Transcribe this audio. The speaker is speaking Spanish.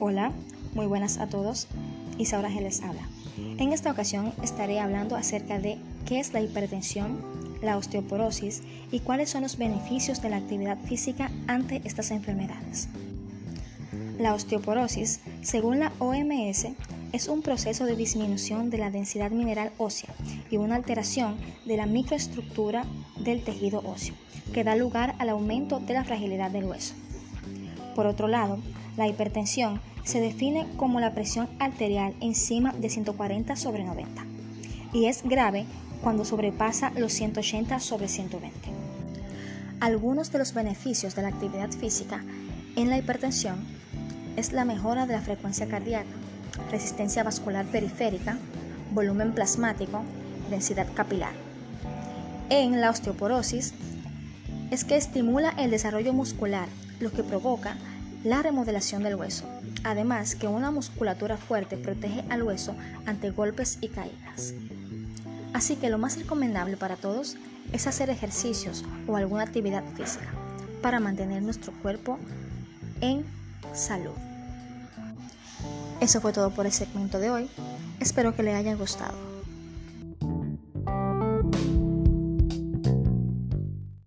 Hola, muy buenas a todos. Isaura G les habla. En esta ocasión estaré hablando acerca de qué es la hipertensión, la osteoporosis y cuáles son los beneficios de la actividad física ante estas enfermedades. La osteoporosis, según la OMS, es un proceso de disminución de la densidad mineral ósea y una alteración de la microestructura del tejido óseo, que da lugar al aumento de la fragilidad del hueso. Por otro lado, la hipertensión se define como la presión arterial encima de 140 sobre 90 y es grave cuando sobrepasa los 180 sobre 120. Algunos de los beneficios de la actividad física en la hipertensión es la mejora de la frecuencia cardíaca, resistencia vascular periférica, volumen plasmático, densidad capilar. En la osteoporosis es que estimula el desarrollo muscular, lo que provoca la remodelación del hueso. Además que una musculatura fuerte protege al hueso ante golpes y caídas. Así que lo más recomendable para todos es hacer ejercicios o alguna actividad física para mantener nuestro cuerpo en salud. Eso fue todo por el segmento de hoy. Espero que le haya gustado.